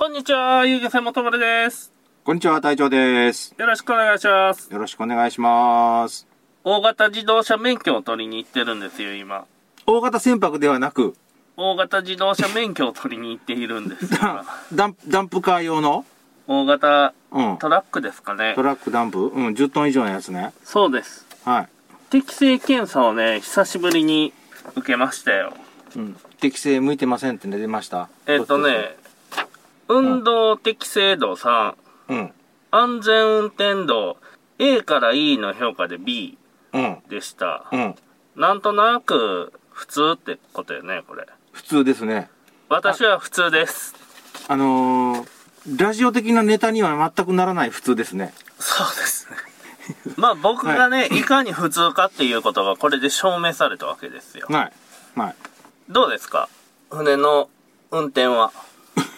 こんにちは、ゆうげせもとまるです。こんにちは、隊長です。よろしくお願いします。よろしくお願いします。大型自動車免許を取りに行ってるんですよ、今。大型船舶ではなく、大型自動車免許を取りに行っているんですダンダンプカー用の、大型うん、トラックですかねト。ラックダンプ、うん、10トン以上のやつね。そうです。はい。適正検査をね、久しぶりに受けましたよ。うん。適正向いてませんって出ました。えっとね、運動適正度3、うん。安全運転度 A から E の評価で B うん。でした。うん。なんとなく普通ってことよね、これ。普通ですね。私は普通です。あのー、ラジオ的なネタには全くならない普通ですね。そうですね。まあ僕がね、い、かに普通かっていうことがこれで証明されたわけですよ。はい。はい。どうですか？船の運転は。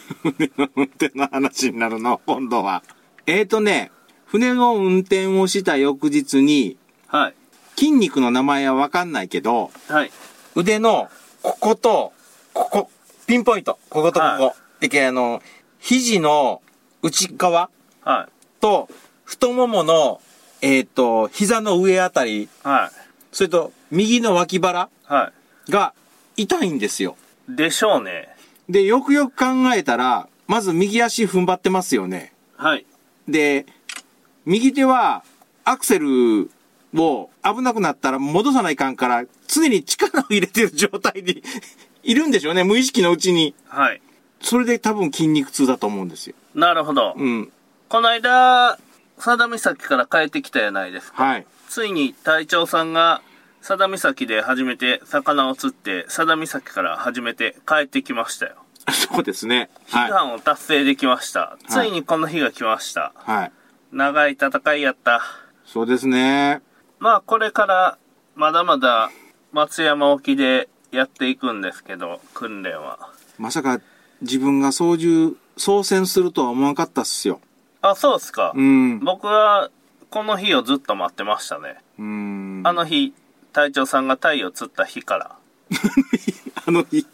船の運転の話になるの、今度は。えーとね、船の運転をした翌日に、はい。筋肉の名前はわかんないけど、はい。腕の、ここと、ここ、ピンポイント、こことここ。はでけ、あの、肘の内側はい。と、太ももの、えっ、と、膝の上あたり、はい。それと、右の脇腹はが痛いんですよ。い。でしょうね。で、よくよく考えたら、まず右足踏ん張ってますよね。はい。で、右手は、アクセルを危なくなったら戻さないかんから、常に力を入れてる状態に いるんでしょうね、無意識のうちに。はい。それで多分筋肉痛だと思うんですよ。なるほど。うん。この間、佐田岬から帰ってきたやないですか。はい。ついに隊長さんが佐田岬で初めて魚を釣って、佐田岬から初めて帰ってきましたよ。そうですね。悲はい。願を達成できました。ついにこの日が来ました。はい。長い戦いやった。そうですね。まあこれからまだまだ松山沖でやっていくんですけど、訓練は。まさか自分が操縦、操船するとは思わなかったっすよ。あ、そうっすか。うん。僕はこの日をずっと待ってましたね。うん。あの日、隊長さんがタイを釣った日から。あの日、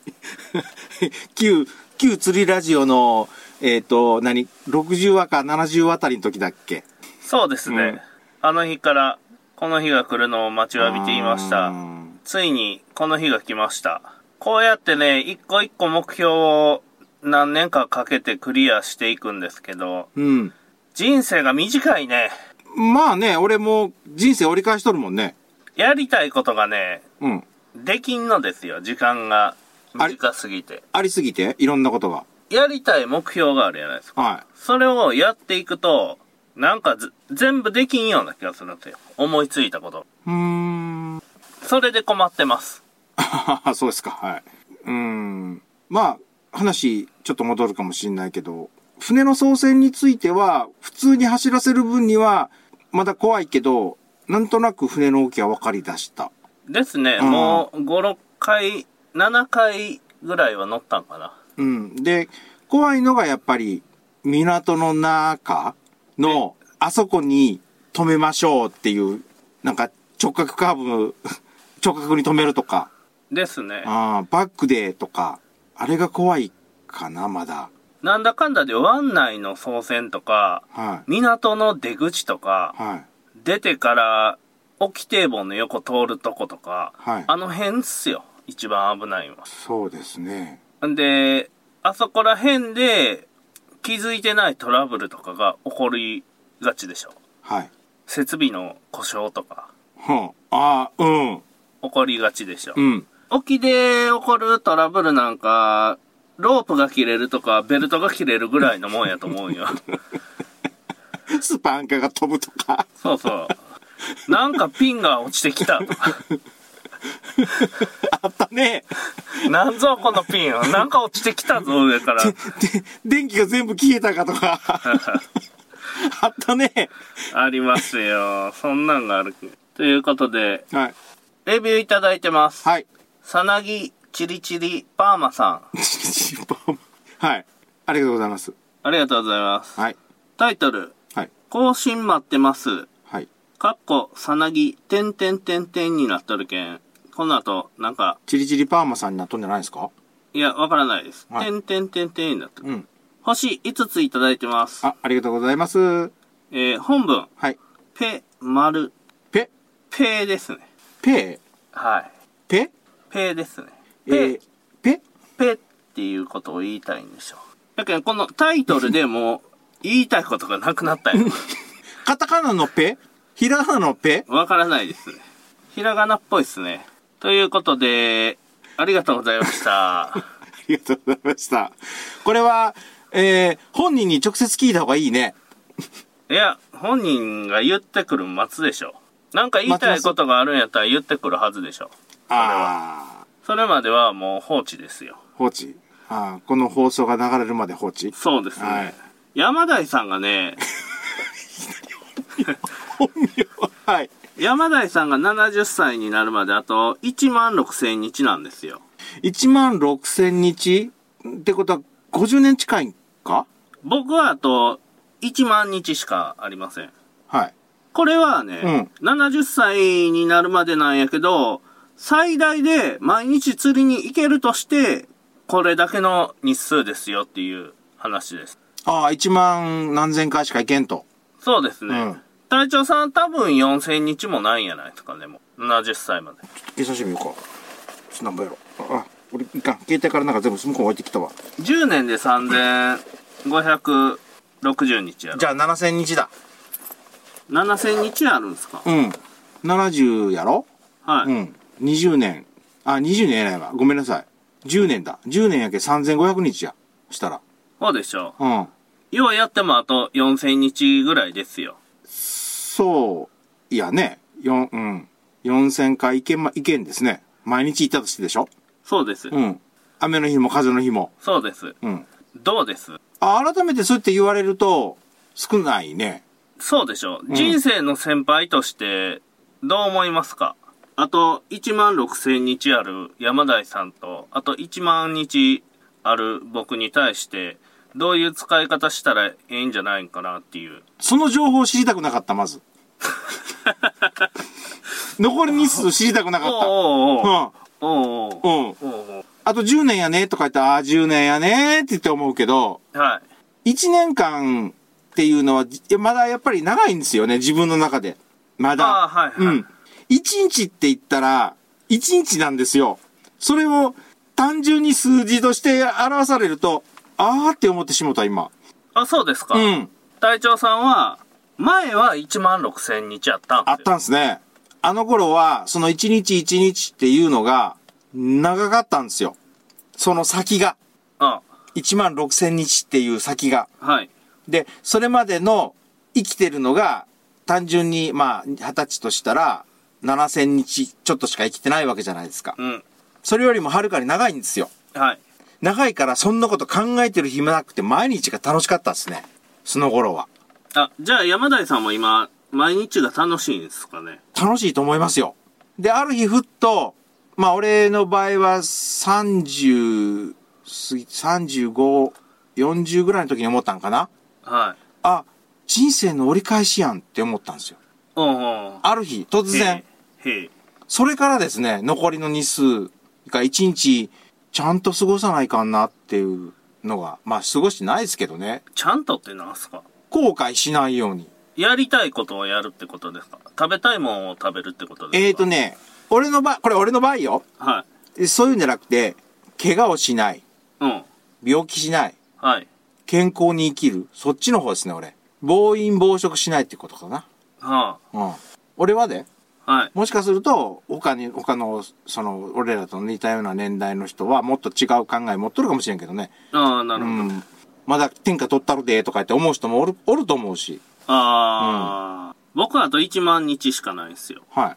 旧、旧釣りラジオの、えっ、と、何 ?60 話か70話あたりの時だっけ？そうですね。うんあの日からこの日が来るのを待ちわびていました。うんついにこの日が来ました。こうやってね、一個一個目標を何年かかけてクリアしていくんですけど、うん。人生が短いね。まあね、俺も人生折り返しとるもんね。やりたいことがね、うん。できんのですよ、時間が短すぎて。ありすぎて、いろんなことが。やりたい目標があるじゃないですか。はそれをやっていくと、なんかず全部できんような気がするんですよ。思いついたこと。い。うーん。それで困ってます。そうですか、はい。うーん。まあ、話、ちょっと戻るかもしれないけど、船の操船については、普通に走らせる分には、まだ怖いけど、なんとなく船の動きは分かり出した。ですね、うんもう5、6回、7回ぐらいは乗ったんかな。うん。で、怖いのがやっぱり、港の中の、あそこに止めましょうっていう、なんか直角カーブ、直角に止めるとか、ですね。あーバックでとか、あれが怖いかな、まだ。なんだかんだで湾内の操船とか、は港の出口とかい。、はい。出てから沖堤防の横通るとことか、はいあの辺っすよ。一番危ないのは。そうですね。んで、あそこら辺で気づいてないトラブルとかが起こりがちでしょ。はい。設備の故障とかはあ、あーうん。起こりがちでしょ。うん。沖で起こるトラブルなんか、ロープが切れるとか、ベルトが切れるぐらいのもんやと思うよ。スパンカが飛ぶとか。そうそう。なんかピンが落ちてきたとか。あったね。なんぞこのピン。なんか落ちてきたぞ上から。で、電気が全部消えたかとか。あったね。ありますよ。そんなんがある。ということで、はい。レビューいただいてます。はい。さなぎチリチリパーマさん。はい。ありがとうございます。ありがとうございます。はい。タイトル、はい。更新待ってます。はい。かっこ、さなぎ、てんてんてんてんになっとるけん。この後、なんか、チリチリパーマさんになっとんじゃないですか？いや、わからないです。はいてんてんてんてんになってる。うん。フ星5ついただいてます。あ、ありがとうございます。えー本文、はい。ペ、丸、ペ、ペですね。ペ、はい。ペ、ペですね。えペ、ー、ペ、ペ？っていうことを言いたいんでしょう。だけど、このタイトルでもう 言いたいことがなくなったよ。カタカナのペ？ひらがなのペわからないですね。ひらがなっぽいですね。ということで、ありがとうございました。ありがとうございました。これは、えー、本人に直接聞いた方がいいね。いや、本人が言ってくる待つでしょ。なんか言いたいことがあるんやったら言ってくるはずでしょ。あそれまではもう放置ですよ。ー、放置。あーこの放送が流れるまで放置。そうですね。はい山台さんがね、本名は、はい。山台さんが70歳になるまであと1万6000日なんですよ。1万6千日？ってことは50年近いんか？僕はあと1万日しかありません。はい。これはね、70歳になるまでなんやけど、最大で毎日釣りに行けるとして、これだけの日数ですよっていう話です。ああ、1万何千回しか行けんと。そうですね。うん隊長さん多分4000日もないんやないですかね、もう。70歳まで。計算してみようか。ちょっと何ぼやろ。あ、俺いかん。携帯からなんか全部向こう置いてきたわ。10年で3560日やろ。じゃあ7000日だ。7000日あるんですか？うん。70やろ？はい。うん。20年。あ、20年やないわ。ごめんなさい。10年だ。10年やけ3500日や。したら。そうでしょうん。う。要はやってもあと4000日ぐらいですよ。そう、いやね。4、うん。4000回行けんま、行けんですね。毎日行ったとしてでしょ？そうです。うん。雨の日も風の日も。そうです。うん。どうです？あ、改めてそうやって言われると、少ないね。そうでしょう。ん人生の先輩として、どう思いますか？あと1万6000日ある山台さんと、あと1万日ある僕に対して、どういう使い方したらええんじゃないんかなっていう。その情報を知りたくなかった、まず。残り日数知りたくなかった。おうん。うん。あと10年やねとか言ったら、ああ、10年やねって言って思うけど、はい。1年間っていうのは、まだやっぱり長いんですよね、自分の中で。まだ。ああ、はい、はい。うん。1日って言ったら、1日なんですよ。それを単純に数字として表されると、あーって思ってしもた、今。あ、そうですか。うん。隊長さんは、前は1万6000日あったんですよ。あったんですね。あの頃は、その1日1日っていうのが、長かったんですよ。その先が。あ1万6千日っていう先が。はい。で、それまでの生きてるのが、単純に、まあ、二十歳としたら、7千日ちょっとしか生きてないわけじゃないですか。うん。それよりもはるかに長いんですよ。はい。長いからそんなこと考えてる暇なくて毎日が楽しかったですね。その頃は。あ、じゃあ山台さんも今、毎日が楽しいんですかね？楽しいと思いますよ。で、ある日ふっと、まあ俺の場合は30、過ぎ35、40ぐらいの時に思ったんかな？はい。あ、人生の折り返しやんって思ったんですよ。ある日、突然。それからですね、残りの日数が1日ちゃんと過ごさないかんなっていうのが、まあ過ごしてないですけどね。ちゃんとってなんすか？後悔しないように。やりたいことをやるってことですか？食べたいもんを食べるってことですか？えーと。ね、俺の場合、これ俺の場合よ。はそういうんじゃなくて、怪我をしない、い。うん。病気しない、はい。健康に生きる、そっちの方ですね、俺。暴飲暴食しないってことかな。はうん。俺はね、あ。はい。もしかすると、他に、他の、その、俺らと似たような年代の人は、もっと違う考え持っとるかもしれんけどね。ああ、なうるほど。ん。まだ天下取ったるで、とか言って思う人もおる、おると思うし。ああ、僕はあと1万日しかないんですよ。は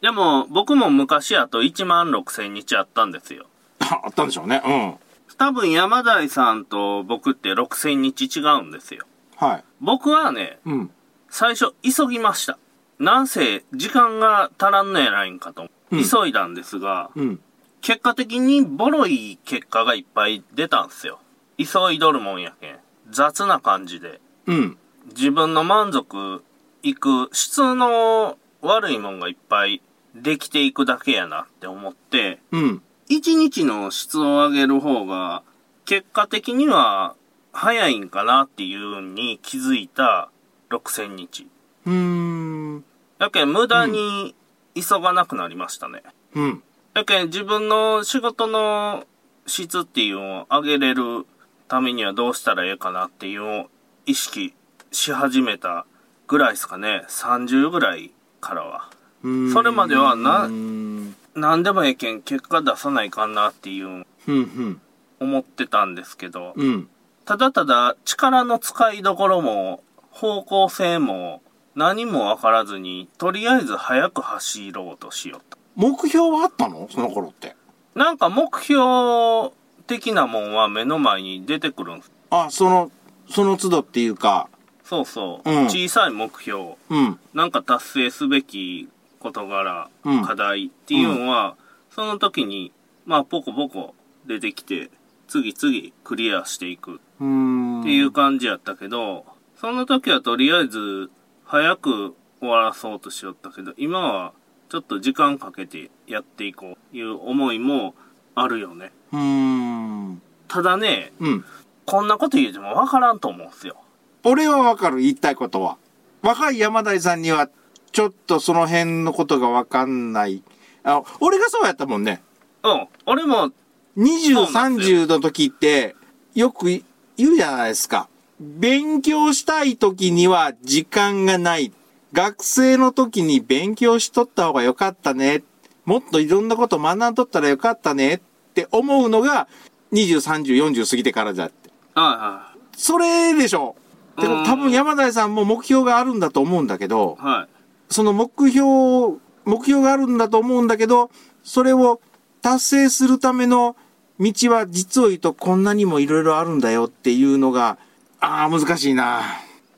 い。でも、僕も昔あと1万6千日あったんですよ。あったんでしょうね。うん。多分山台さんと僕って6千日違うんですよ。はい。僕はね、うん。最初急ぎました。なんせ、時間が足らんのやないんかと。うん急いだんですが、うん。結果的にボロい結果がいっぱい出たんすよ。急いどるもんやけん。雑な感じで。うん。自分の満足いく質の悪いもんがいっぱいできていくだけやなって思って、うん。一日の質を上げる方が、結果的には早いんかなっていうに気づいた6000日。うーん。やけん無駄に急がなくなりましたね。うん。やけん自分の仕事の質っていうのを上げれるためにはどうしたらええかなっていうのを意識し始めたぐらいですかね。30ぐらいからは。それまではなうん。何でもええけん結果出さないかんなっていううん。思ってたんですけど、うん。ただただ力の使いどころも方向性も何もわからずに、とりあえず早く走ろうとしようと。目標はあったの？その頃って。なんか目標的なもんは目の前に出てくるんです。あ、その、その都度っていうか、そうそう。うん小さい目標。うん。なんか達成すべき事柄、うん課題っていうのは、その時に、まあ、ポコポコ出てきて、次々クリアしていくうーん。っていう感じやったけど、その時はとりあえず、早く終わらそうとしよったけど、今はちょっと時間かけてやっていこういう思いもあるよね。うーん。ただね、うん。こんなこと言うてもわからんと思うんすよ。俺はわかる、言いたいことは。若い山台さんには、ちょっとその辺のことがわかんない。あ、俺がそうやったもんね。うん。俺も、20、そうなんです30の時って、よく言うじゃないですか。勉強したい時には時間がない。学生の時に勉強しとった方がよかったね。もっといろんなこと学んとったらよかったねって思うのが、20、30、40過ぎてからじゃって。はそれでしょ。でうんも多分山台さんも目標があるんだと思うんだけど。はい。その目標、目標があるんだと思うんだけど、それを達成するための道は実を言うとこんなにもいろいろあるんだよっていうのが、ああ、難しいな。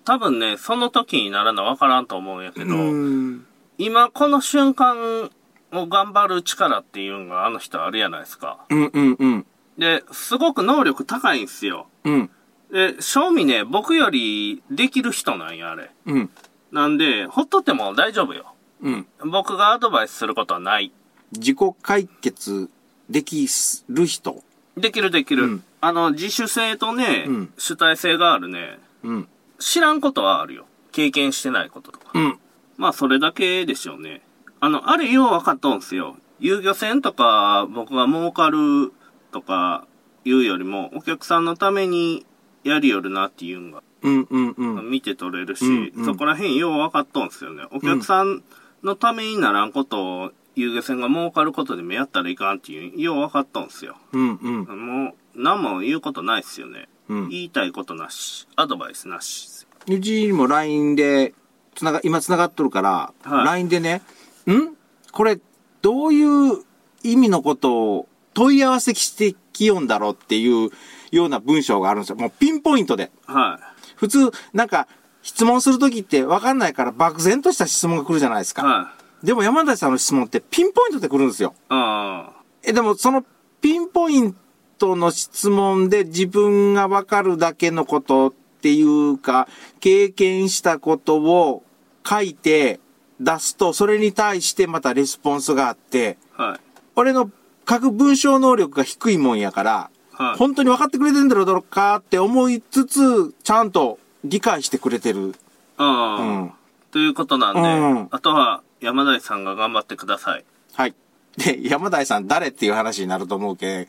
多分ね、その時にならなわからんと思うんやけうど、ん。今この瞬間を頑張る力っていうのがあの人あるやないですか。うんうんうん。で、すごく能力高いんすよ。うん。で、正味ね、僕よりできる人なんや、あれ。うん。なんで、ほっとっても大丈夫よ。うん。僕がアドバイスすることはない。自己解決できる人。できるできる。うんあの、自主性とね、うん主体性があるね。うん。知らんことはあるよ。経験してないこととか。うん。まあ、それだけでしょうね。あの、あれよう分かっとんすよ。遊漁船とか、僕が儲かるとか、いうよりも、お客さんのためにやりよるなっていうのが、うんうんうん。見て取れるし、うんうんそこら辺よう分かっとんすよね。お客さんのためにならんことを、遊漁船が儲かることでもやったらいかんっていう、よう分かっとんすよ。うんうん。もう、何も言うことないっすよね。うん。言いたいことなし、アドバイスなし。うちにも LINE で、つなが、今つながっとるから、はい LINE でね、ん？これ、どういう意味のことを問い合わせしてきよんだろうっていうような文章があるんですよ。もうピンポイントで。はい。普通、なんか、質問するときって分かんないから漠然とした質問が来るじゃないですか。はい。でも山田さんの質問ってピンポイントで来るんですよ。あえ、でもそのピンポイントの質問で自分がわかるだけのことっていうか、経験したことを書いて出すと、それに対してまたレスポンスがあって、あ、はい。俺の書く文章能力が低いもんやから、はい。本当に分かってくれてんだろうかって思いつつ、ちゃんと理解してくれてる。うん。ということなんで、うんあとは山田さんが頑張ってください。はい。で、山田さん誰っていう話になると思うけん、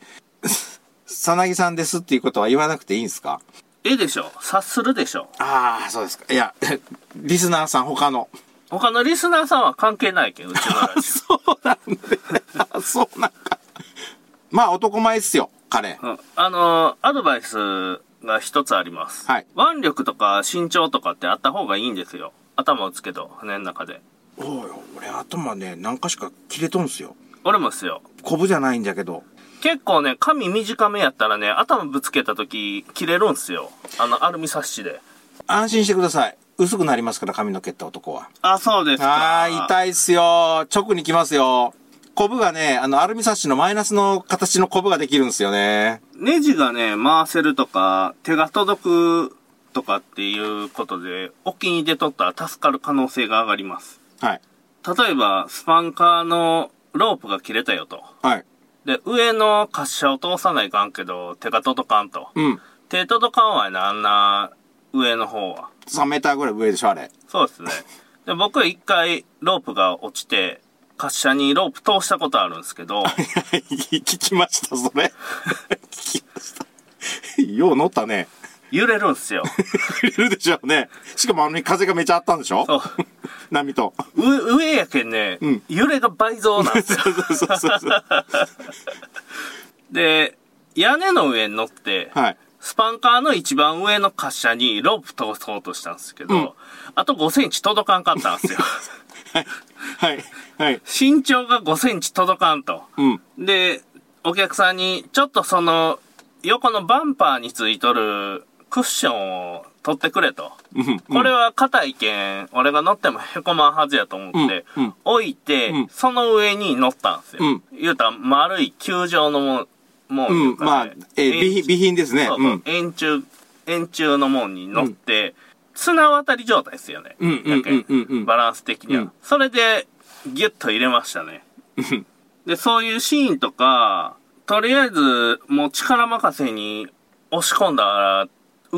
さなぎさんですっていうことは言わなくていいんですか？ええでしょ察するでしょああ、そうですか。いや、リスナーさん他の。他のリスナーさんは関係ないけど、うちのラジ そうなんで。あ そうなんか。まあ男前っすよ、彼。オ。うんあのーアドバイスが一つあります。はい腕力とか身長とかってあった方がいいんですよ。頭をつけと、船の中で。おうよ、俺頭ね、何かしか切れとんすよ。俺もっすよ。コブじゃないんだけど。結構ね、髪短めやったらね、頭ぶつけた時、切れるんすよ。あの、アルミサッシで。安心してください。薄くなりますから、髪の毛った男は。あ、そうですか。ああ、痛いっすよ。直に来ますよ。コブがね、あの、アルミサッシのマイナスの形のコブができるんですよね。ネジがね、回せるとか、手が届くとかっていうことで、沖に出とったら助かる可能性が上がります。はい。例えば、スパンカーのロープが切れたよと。はい。で、上の滑車を通さないかんけど、手が届かんと。うん。手届かんわいな、あんな上の方は。3メーターぐらい上でしょ、あれ。そうですね。で、僕は一回ロープが落ちて、滑車にロープ通したことあるんですけど、聞きました、それ。聞きました。よう乗ったね。揺れるんすよ。いるでしょうね。しかもあの風がめちゃあったんでしょ？そう。波と。う上やけんね、うん揺れが倍増なんですよ。そうそうそうそう。で、屋根の上に乗って、はい。スパンカーの一番上の滑車にロープ通そうとしたんですけど、うんあと5センチ届かんかったんですよ。はい。はい。はい。身長が5センチ届かんと。うん。で、お客さんに、ちょっとその、横のバンパーについとるクッションを取ってくれと。うん。これは硬いけん、俺が乗っても凹まんはずやと思って、うんうん置いて、うんその上に乗ったんですよ。うん言うたら丸い球状のもん、もんうん。いうかまあね、えー備品、備品ですね。そうそううん。円柱、円柱のもんに乗って、綱渡り状態ですよね。うんうんバランス的には。うんそれで、ギュッと入れましたね。うんで、そういうシーンとか、とりあえず、もう力任せに押し込んだら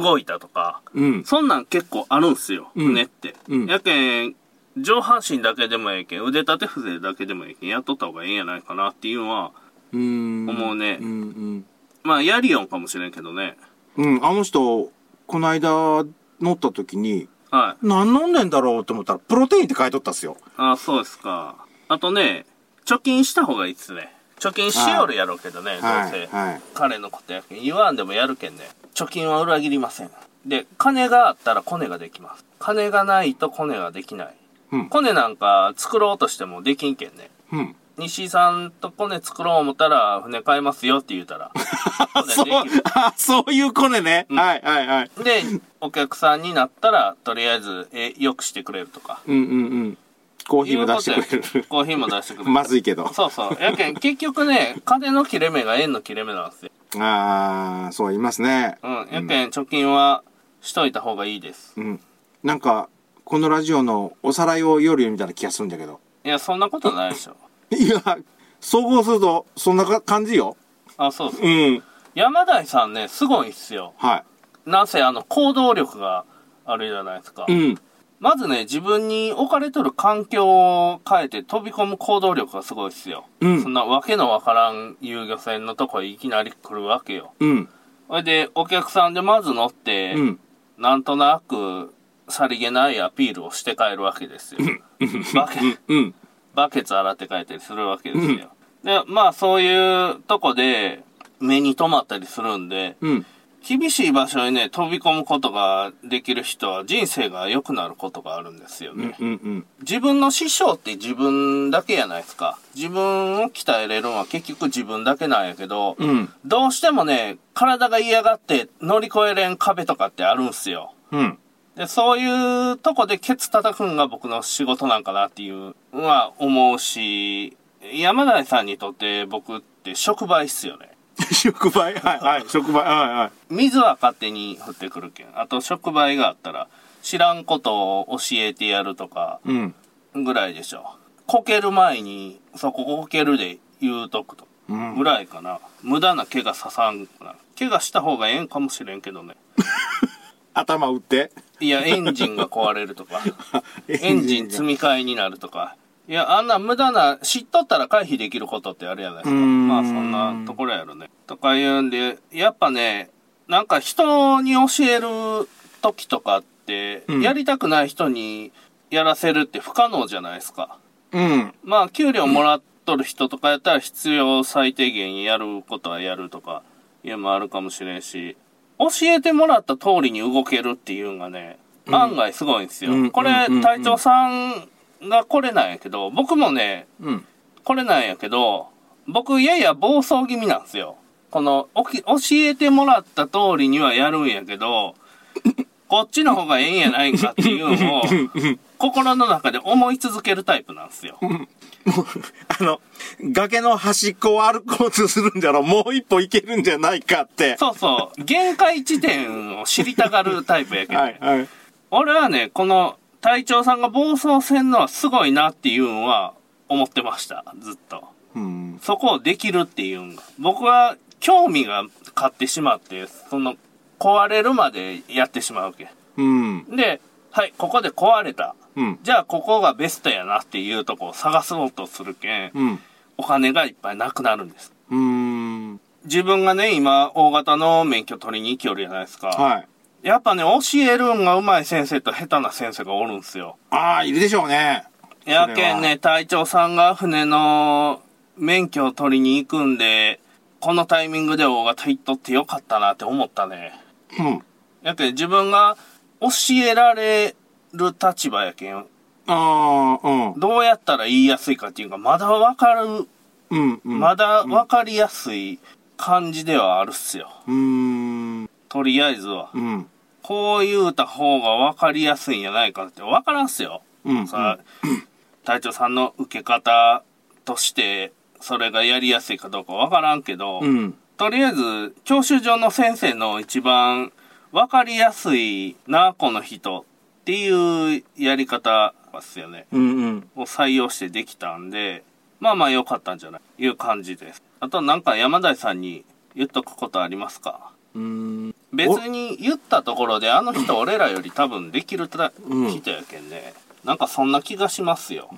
動いたとか、うん。そんなん結構あるんすよ、うん船って。うんやけん、上半身だけでもええけん、腕立て伏せだけでもええけん、やっとった方がええんやないかなっていうのは、うん。思うねうんうん。まあ、やりよんかもしれんけどね。うん。あの人、この間乗った時に、はい。何飲んでんだろうと思ったら、プロテインって書いとったっすよ。あそうですか。あとね、貯金した方がいいっすね。貯金しよるやろうけどね、はい。どうせ。はい。彼のことやけん。言わんでもやるけんね。貯金は裏切りません。で、金があったらコネができます。金がないとコネができない。うん。コネなんか作ろうとしてもできんけんね。うん。西井さんとコネ作ろう思ったら船買いますよって言うたら。そうそういうコネね。うんはい、はい、はい。で、お客さんになったら、とりあえず、え、よくしてくれるとか。うん、うん、うん。コーヒーも出してくれる。コーヒーも出してくれる。まずいけど。そうそう。やけん、結局ね、金の切れ目が円の切れ目なんですよ。ああ、そう言いますね。うん。やけん、貯金はしといた方がいいです。うん。なんか、このラジオのおさらいを夜みたいな気がするんだけど。いや、そんなことないでしょ。いや、総合すると、そんなか感じよ。あ、そうそう。うん。山台さんね、すごいっすよ。はなんせ、あの、行動力があるじゃないですか。い。うん。まずね、自分に置かれとる環境を変えて飛び込む行動力がすごいっすよ。うんそんなわけのわからん遊漁船のとこへいきなり来るわけよ。うん。それで、お客さんでまず乗って、うん。なんとなく、さりげないアピールをして帰るわけですよ。バケうん。バケツ洗って帰ったりするわけですよ。で、まあそういうとこで目に留まったりするんで、うん。厳しい場所にね、飛び込むことができる人は人生が良くなることがあるんですようん。ね。うん。うん。自分の師匠って自分だけやないですか。自分を鍛えれるのは結局自分だけなんやけど、うん。どうしてもね、体が嫌がって乗り越えれん壁とかってあるんすよ。うん。で、そういうとこでケツ叩くんが僕の仕事なんかなっていうのは思うし、山田さんにとって僕って触媒っすよね。触媒？はい、はい。触媒？はい、はい。水は勝手に降ってくるけん。あと触媒があったら知らんことを教えてやるとかうん。ぐらいでしょ。こける前にそここけるで言うとくと。うんぐらいかな。無駄な怪我ささんかな。怪我した方がええんかもしれんけどね。頭打って？いや、エンジンが壊れるとか。エンジン積み替えになるとか。いや、あんな無駄な、知っとったら回避できることってあるやないですか。まあそんなところやろね。とか言うんで、やっぱね、なんか人に教える時とかって、うんやりたくない人にやらせるって不可能じゃないですか。うん。まあ給料もらっとる人とかやったら必要最低限やることはやるとか、いうのもあるかもしれんし、教えてもらった通りに動けるっていうのがね、案外すごいんですよ。うんこれ隊長さんがこれなんやけど、僕もね、うん。これなんやけど、僕やや暴走気味なんですよ。この、おき教えてもらった通りにはやるんやけど、こっちの方がええんやないかっていうのを、心の中で思い続けるタイプなんですよ。あの、崖の端っこを歩こうとするんじゃろ、もう一歩行けるんじゃないかって。そうそう、限界地点を知りたがるタイプやけど、はい、はい。俺はね、この隊長さんが暴走せんのはすごいなっていうのは思ってました、ずっと。うん。そこをできるっていうのが。僕は興味が勝ってしまって、その壊れるまでやってしまうわけ。うん。で、はい、ここで壊れた。うん。じゃあここがベストやなっていうとこを探そうとするけん、うん。お金がいっぱいなくなるんです。うーん。自分がね、今、大型の免許取りに行きよるじゃないですか。はい。やっぱね、教えるんが上手い先生と下手な先生がおるんすよ。ああ、いるでしょうね。やけんね、隊長さんが船の免許を取りに行くんで、このタイミングで大型行っとってよかったなって思ったね。うん。やけん自分が教えられる立場やけん、ああ、うん。どうやったら言いやすいかっていうか、まだわかる、うん。うん。まだわかりやすい感じではあるっすよ。うーん。とりあえずは。うん。こう言うた方がわかりやすいんじゃないかってわからんっすよ。うん。さあ、隊長さんの受け方として、それがやりやすいかどうかわからんけど、うん。とりあえず、教習所の先生の一番わかりやすいな、この人っていうやり方ですよね。うん。うん。を採用してできたんで、まあまあ良かったんじゃない？いう感じです。あとなんか山田さんに言っとくことありますか？うーん。別に言ったところであの人俺らより多分できるたうん人やけんね。なんかそんな気がしますよ。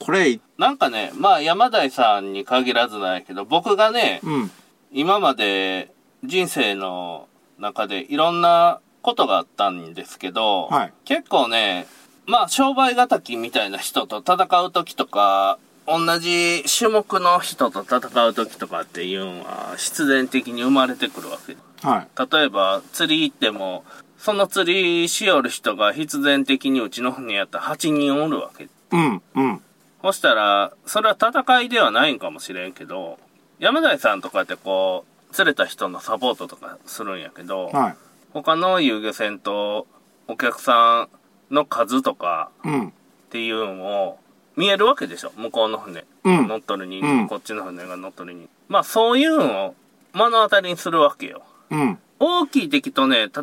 これ、なんかね、まあ山田さんに限らずなんやけど、僕がね、うん。今まで人生の中でいろんなことがあったんですけど、はい結構ね、まあ商売敵みたいな人と戦う時とか、同じ種目の人と戦う時とかっていうのは必然的に生まれてくるわけ。はい。例えば釣り行っても、その釣りしよる人が必然的にうちの船やったら8人おるわけ。うん。うん。そしたら、それは戦いではないんかもしれんけど、山田さんとかってこう、釣れた人のサポートとかするんやけど、はい。他の遊漁船とお客さんの数とかうん。っていうのも見えるわけでしょ向こうの船。うん乗っとる人うん間、こっちの船が乗っとる人間。まあそういうのを目の当たりにするわけよ。うん。大きい敵とね、戦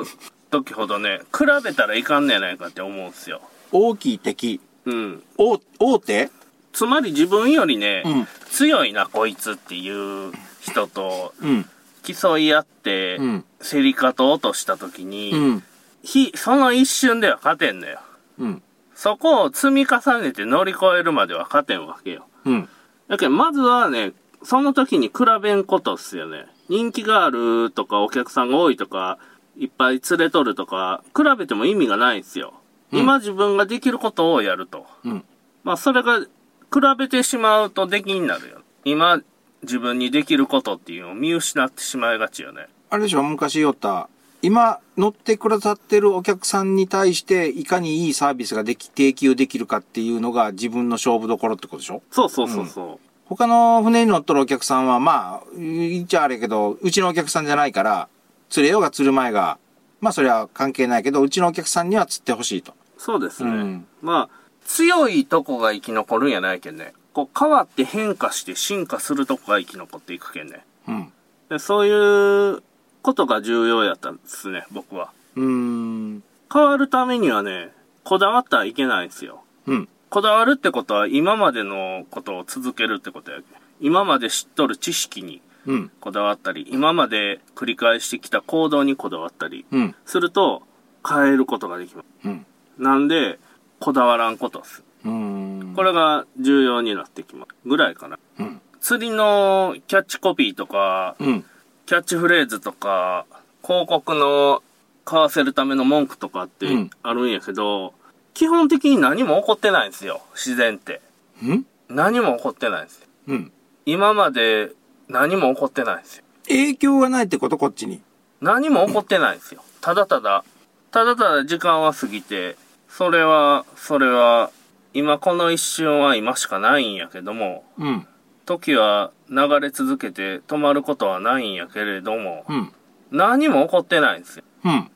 う時ほどね、比べたらいかんねやないかって思うんすよ。大きい敵。うん。大、大手？つまり自分よりね、うん強いなこいつっていう人とうん。競い合って、うん競り勝とうとした時に、うん。ひ、その一瞬では勝てんのよ。うん。そこを積み重ねて乗り越えるまでは勝てんわけよ。うん。だけど、まずはね、その時に比べんことっすよね。人気があるとか、お客さんが多いとか、いっぱい連れとるとか、比べても意味がないんすよ。うん今自分ができることをやると。うん。まあ、それが、比べてしまうと出来になるよ。今、自分にできることっていうのを見失ってしまいがちよね。あれでしょ昔言った、今乗ってくださってるお客さんに対して、いかにいいサービスができ、提供できるかっていうのが自分の勝負どころってことでしょ？そうそうそうそう。他の船に乗っとるお客さんは、まあ、言っちゃあれやけど、うちのお客さんじゃないから、釣れようが釣る前が、まあそれは関係ないけど、うちのお客さんには釣ってほしいと。そうですね。うんまあ、強いとこが生き残るんやないけんね。こう変わって変化して進化するとこが生き残っていくけんね。うん。でそういうことが重要やったんですね、僕は。うーん。変わるためにはね、こだわったらいけないんですよ。うん。こだわるってことは今までのことを続けるってことや。今まで知っとる知識にうん。こだわったり、今まで繰り返してきた行動にこだわったりうん。すると変えることができます。うん。なんで、こだわらんことっす。これが重要になってきます。ぐらいかな。うん。釣りのキャッチコピーとか、うん。キャッチフレーズとか、広告の買わせるための文句とかってうんあるんやけど、基本的に何も起こってないんですよ、自然って。うん？何も起こってないんですよ。うん。今まで何も起こってないんですよ。影響がないってことこっちに。何も起こってないんですよ。ただただ、ただただ時間は過ぎて、それは、それは、今この一瞬は今しかないんやけども、うん。時は流れ続けて止まることはないんやけれども、うん。何も起こってないんですよ。うん。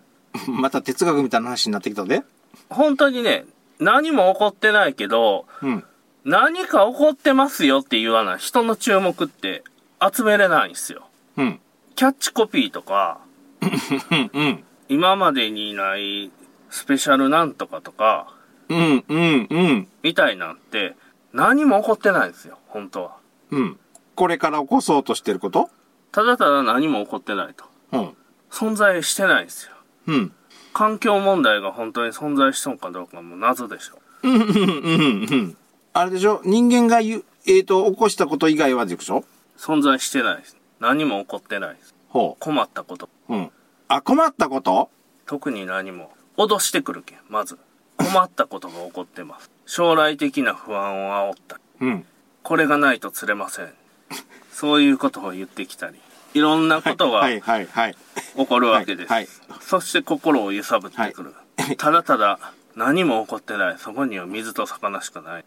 また哲学みたいな話になってきたで。本当にね、何も起こってないけど、うん。何か起こってますよっていうような人の注目って集めれないんですよ。うん。キャッチコピーとか、うん。うん。今までにないスペシャルなんとかとか、うん。うん。うん。みたいなんて何も起こってないんですよ、本当は。うん。これから起こそうとしてること？ただただ何も起こってないと。うん。存在してないんですよ。うん。環境問題が本当に存在しとんかどうかも謎でしょ。うん、うん、うん、うん。あれでしょ？人間が言う、えっ、と、起こしたこと以外はでしょ？存在してないです。何も起こってないです。ほ困ったこと。う。うん。あ、困ったこと？特に何も。脅してくるけん、まず。困ったことが起こってます。将来的な不安を煽ったり。うん。これがないと釣れません。そういうことを言ってきたり。いろんなことが。起こるわけです。はいそして心を揺さぶってくる。ただただ何も起こってない。そこには水と魚しかない。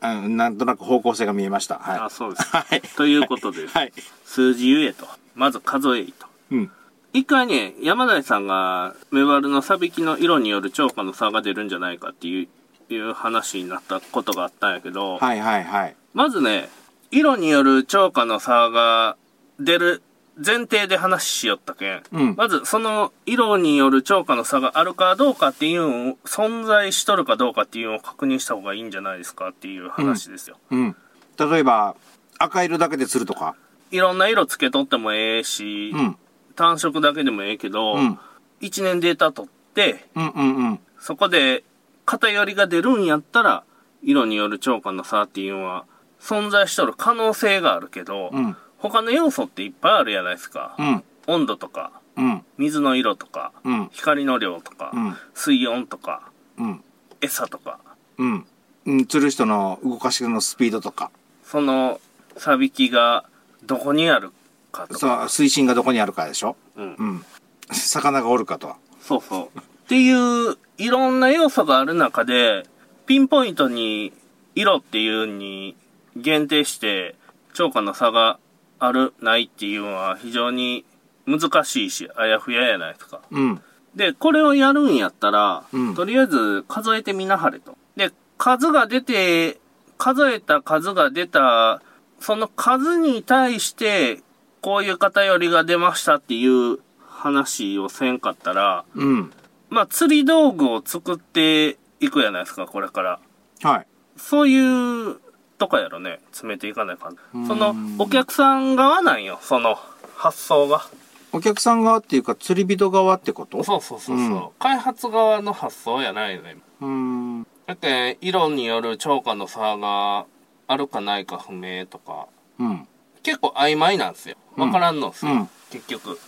あなんとなく方向性が見えました。はい。あ、そうです。はい。ということで、はい。数字言えと。まず数えいと。うん。一回ね、山台さんがメバルのサビキの色による超過の差が出るんじゃないかっていう、いう話になったことがあったんやけど、はい、はい、はい。まずね、色による超過の差が出る前提で話しよったけん。うんまず、その色による超過の差があるかどうかっていうのを、存在しとるかどうかっていうのを確認した方がいいんじゃないですかっていう話ですよ。うん。例えば、赤色だけでするとか。いろんな色つけとってもええし、うん。単色だけでもええけど、うん。1年データ取って、うん、うん、うん。そこで偏りが出るんやったら、色による超過の差っていうのは存在しとる可能性があるけど、うん。他の要素っていっぱいあるじゃないですか。うん。温度とか、うん。水の色とか、うん。光の量とか、うん水温とか、うん。餌とか、うん。うん。釣る人の動かしのスピードとか。その、サビキがどこにあるかとそう、か。水深がどこにあるかでしょうんうん。魚がおるかと。そうそう。っていう、いろんな要素がある中で、ピンポイントに色っていうに限定して、超過の差がある、ないっていうのは非常に難しいし、あやふややないですか。うん。で、これをやるんやったら、うんとりあえず数えてみなはれと。で、数が出て、数えた数が出た、その数に対して、こういう偏りが出ましたっていう話をせんかったら、うん。まあ、釣り道具を作っていくやないですか、これから。はい。そういうとかやろね、詰めていかないかん。んその、お客さん側なんよ、その発想が。お客さん側っていうか釣り人側ってこと？そうそうそうそう、うん開発側の発想やないよね。うーん。だって、色による超過の差があるかないか不明とか、うん。結構曖昧なんですよ。わからんのっすよ、うん結局。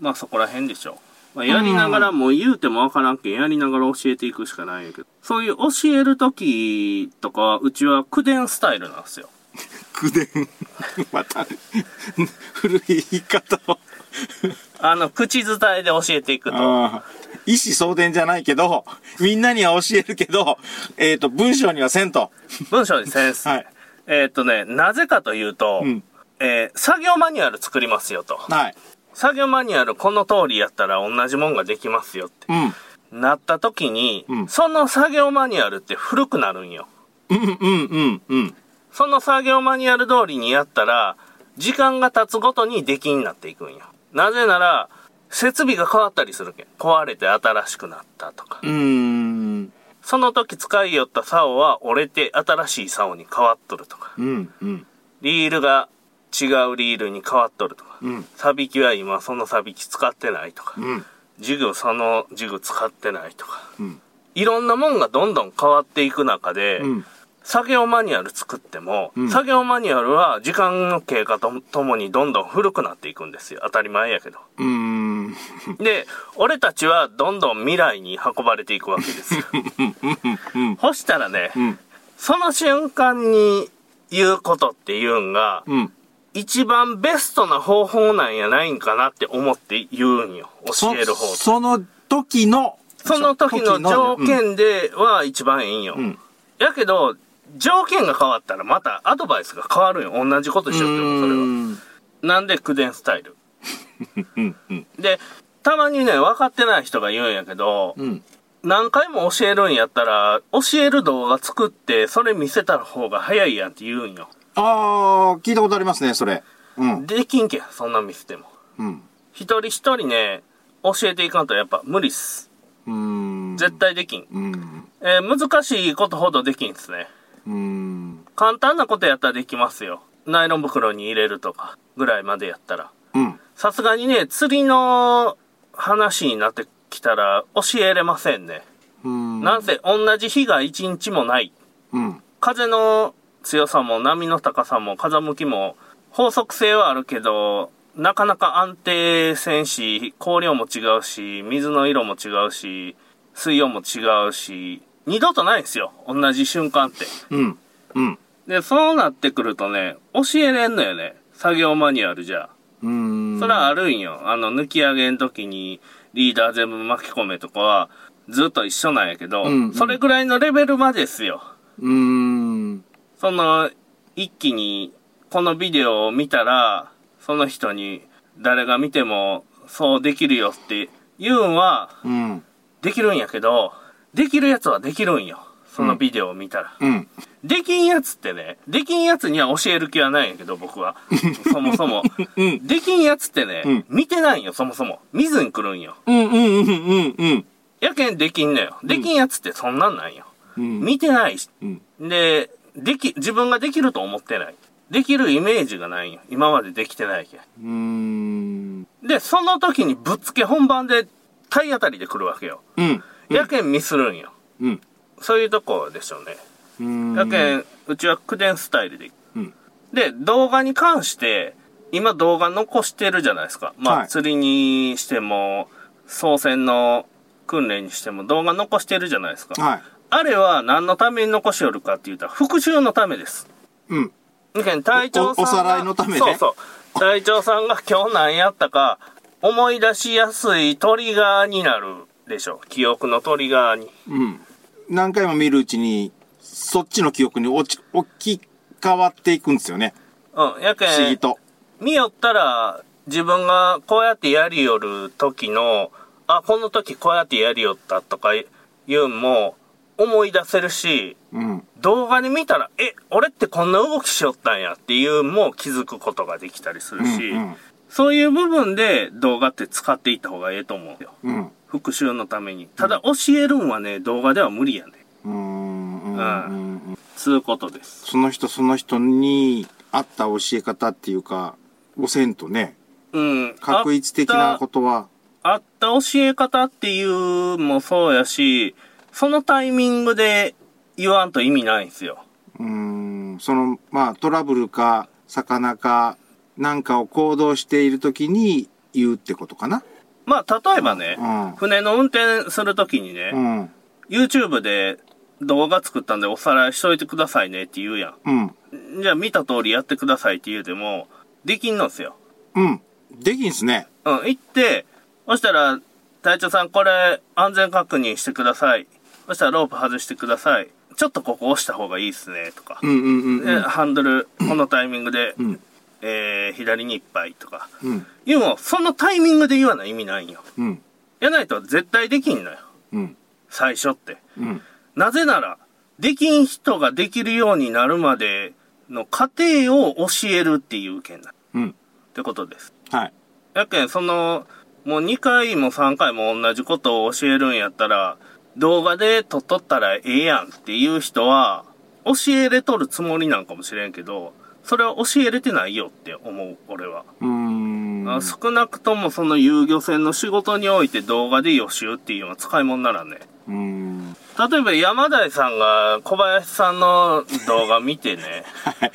まあそこら辺でしょ。まあ、やりながらもう言うてもわからんけん、やりながら教えていくしかないんやけど。そういう教えるときとかは、うちは口伝スタイルなんですよ。口伝。また、古い言い方を。あの、口伝えで教えていくと。意思相伝じゃないけど、みんなには教えるけど、えっ、と、文章にはせんと。文章にセンス。はい。えーっとね、なぜかというと、うん。えー作業マニュアル作りますよと。はい。作業マニュアルこの通りやったら同じもんができますよって。うん。なった時に、うんその作業マニュアルって古くなるんよ。うん、うん、うん、うん。その作業マニュアル通りにやったら、時間が経つごとに出来になっていくんよ。なぜなら、設備が変わったりするけん。壊れて新しくなったとか。その時使いよった竿は折れて新しい竿に変わっとるとか。うん、うん。リールが違うリールに変わっとるとか。うん。サビキは今そのサビキ使ってないとか。うん。ジグそのジグ使ってないとか。うん。いろんなもんがどんどん変わっていく中で、うん。作業マニュアル作っても、うん作業マニュアルは時間の経過とともにどんどん古くなっていくんですよ。当たり前やけど。で、俺たちはどんどん未来に運ばれていくわけですよ。うん。そしたらね、うん。その瞬間に言うことっていうんが、うん。一番ベストな方法なんやないんかなって思って言うんよ。教える方そその時の、その時の条件では一番いいんよ。うん。やけど、条件が変わったらまたアドバイスが変わるよ。同じことしよってもそれは。うん。なんで口伝スタイル。で、たまにね、分かってない人が言うんやけど、うん。何回も教えるんやったら、教える動画作って、それ見せた方が早いやんって言うんよ。ああ、聞いたことありますね、それ。うん。できんけん、そんな見せても。うん。一人一人ね、教えていかんとやっぱ無理っす。うーん。絶対できん。うん。えー難しいことほどできんっすね。うん。簡単なことやったらできますよ。ナイロン袋に入れるとか、ぐらいまでやったら。うん。さすがにね、釣りの話になってきたら教えれませんね。うん。なんせ同じ日が一日もない。うん。風の強さも波の高さも風向きも法則性はあるけど、なかなか安定せんし、光量も違うし、水の色も違うし、水温も違うし、二度とないんですよ。同じ瞬間って。うん。うん。で、そうなってくるとね、教えれんのよね。作業マニュアルじゃ。うん。それはあるんよ。あの、抜き上げん時にリーダー全部巻き込めとかは、ずっと一緒なんやけど、うんうんそれぐらいのレベルまでですよ。うん。その、一気に、このビデオを見たら、その人に、誰が見ても、そうできるよって言うんは、うん。できるんやけど、できるやつはできるんよ。そのビデオを見たら。うん。できんやつってね、できんやつには教える気はないんやけど、僕は。そもそも。うん。できんやつってね、うん見てないんよ、そもそも。見ずに来るんよ。うん。うん。うん。うん。やけんできんのよ。できんやつってそんなんなんよ。うん。見てないし。うん。で、でき、自分ができると思ってない。できるイメージがないんよ。今までできてないけうん。ん。で、その時にぶっつけ本番で体当たりで来るわけよ。うん。やけんミスるんよ。うん。そういうとこでしょうね。うん。やけん、うちは口伝スタイルで。うん。で、動画に関して、今動画残してるじゃないですか。まあ、はい釣りにしても、操船の訓練にしても動画残してるじゃないですか。はい。あれは何のために残しよるかって言ったら、復習のためです。うん。だけど隊長さんがおおさらいのためねそうそう。隊長さんが今日何やったか、思い出しやすいトリガーになるでしょ。記憶のトリガーに。うん。何回も見るうちに、そっちの記憶に落ち、置き換わっていくんですよね。うん。やけん、不思議と。見よったら、自分がこうやってやりよる時の、あ、この時こうやってやりよったとかいうのも思い出せるし、うん。動画で見たら、え、俺ってこんな動きしよったんやっていうのも気づくことができたりするし、うん。そういう部分で動画って使っていった方がええと思うよ。うん。復習のために。ただ教えるんはね、動画では無理やね。うん。うん。うん。つうことです。その人その人に合った教え方っていうか、おせんとね、うん。確一的なことは、あった教え方っていうもそうやし、そのタイミングで言わんと意味ないんですよ。うーん、その、まあ、トラブルか、魚か、なんかを行動しているときに言うってことかな。まあ、例えばね、うん。船の運転するときにね、うん。YouTube で動画作ったんでおさらいしといてくださいねって言うやうん。ん。じゃあ見た通りやってくださいって言うても、できんのっすよ。うん。できんすね。うん、行って、そしたら、隊長さんこれ安全確認してください。そしたらロープ外してください。ちょっとここ押した方がいいっすね、とか。うんうんうんで、うん。ハンドル、このタイミングで、うん。えー、左にいっぱいとか。うん。いうのを、そのタイミングで言わない意味ないんよ。うん。やないと絶対できんのよ。うん。最初って。うん。なぜなら、できん人ができるようになるまでの過程を教えるっていう件だ。うん。ってことです。はい。やけん、その、もう2回も3回も同じことを教えるんやったら、動画で撮っとったらええやんっていう人は、教えれとるつもりなんかもしれんけど、それは教えれてないよって思う、俺は。うーん。あ少なくともその遊漁船の仕事において動画で予習っていうのは使い物にならんね。うーん。例えば山台さんが小林さんの動画見てね、はい。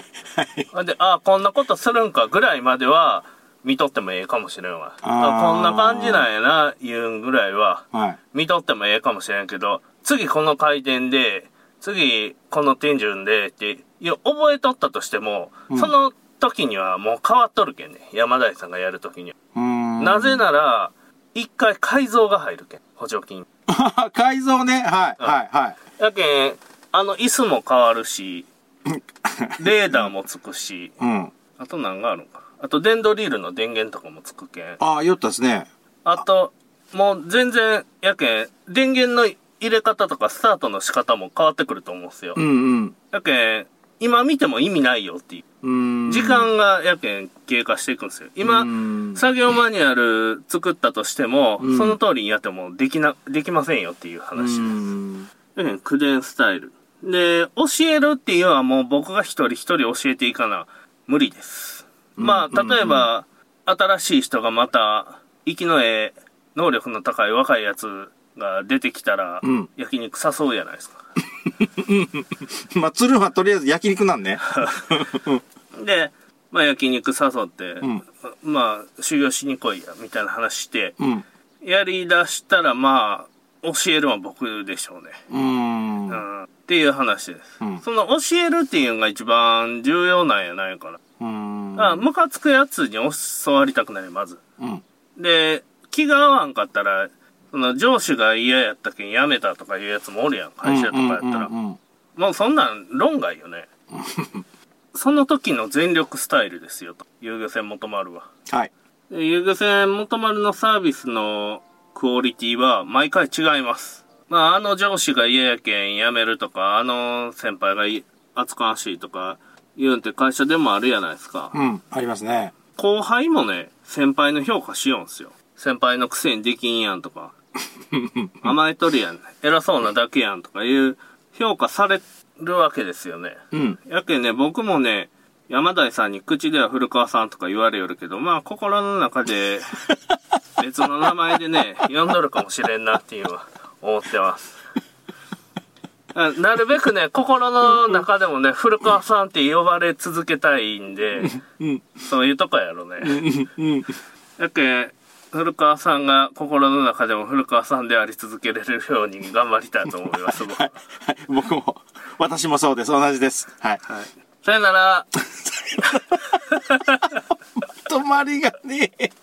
はい。で、あこんなことするんかぐらいまでは見とってもええかもしれんわ。こんな感じなんやな、言うんぐらいははい。見とってもええかもしれんけど、次この回転で、次この天順でって、いや、覚えとったとしても、うんその時にはもう変わっとるけんね。山台さんがやる時には。なぜなら、一回改造が入るけん。補助金。改造ね。はい。はい。はい。やけん、あの椅子も変わるし、レーダーもつくし、うん。あと何があるんか。あと電動リールの電源とかもつくけん。ああ、酔ったですね。あと、もう全然、やけん、電源の入れ方とかスタートの仕方も変わってくると思うんですよう。んうん。やけん、今見ても意味ないよっていう。う。時間がやけん経過していくんですよ。今、うん作業マニュアル作ったとしても、うんその通りにやってもできな、できませんよっていうう話。ん。やけん、口伝スタイル。で、教えるっていうのはもう僕が一人一人教えていかな無理です。まあ、うん例えば、新しい人がまた、息のええ、能力の高い若いやつが出てきたら、うん焼肉誘うじゃないですか。まあ、鶴はとりあえず焼肉なんね。で、まあ焼肉誘って、んまあ修行しに来いや、みたいな話して、うん。やり出したらまあ、教えるのは僕でしょうね。うーん。ううんん。っていう話です。うんその教えるっていうのが一番重要なんやないかな。ーん。あ、ムカつくやつに教わりたくない、まず。うん。で、気が合わんかったら、その上司が嫌やったけん辞めたとかいうやつもおるやん、会社とかやったら。もうそんなん論外よね。その時の全力スタイルですよと。遊漁船元丸は。はい。で遊漁船元丸のサービスのクオリティは毎回違います。まあ、あの上司が嫌やけん辞めるとか、あの先輩がい厚かましいとか言うんって会社でもあるやないですか。うん。ありますね。後輩もね、先輩の評価しようんすよ。先輩のくせにできんやんとか、甘えとるやん、偉そうなだけやんとかいう評価されるわけですよね。うん。やけんね、僕もね、山台さんに口では古川さんとか言われよるけど、まあ心の中で 別の名前でね、呼んどるかもしれんなっていうのは思ってます。あなるべくね、心の中でもね、古川さんって呼ばれ続けたいんで、うん。そういうとこやろね。うん。やけん、古川さんが心の中でも古川さんであり続けれるように頑張りたいと思います、僕は。はい。僕も、私もそうです。同じです。はい。はい。さよなら。止まりがねえ。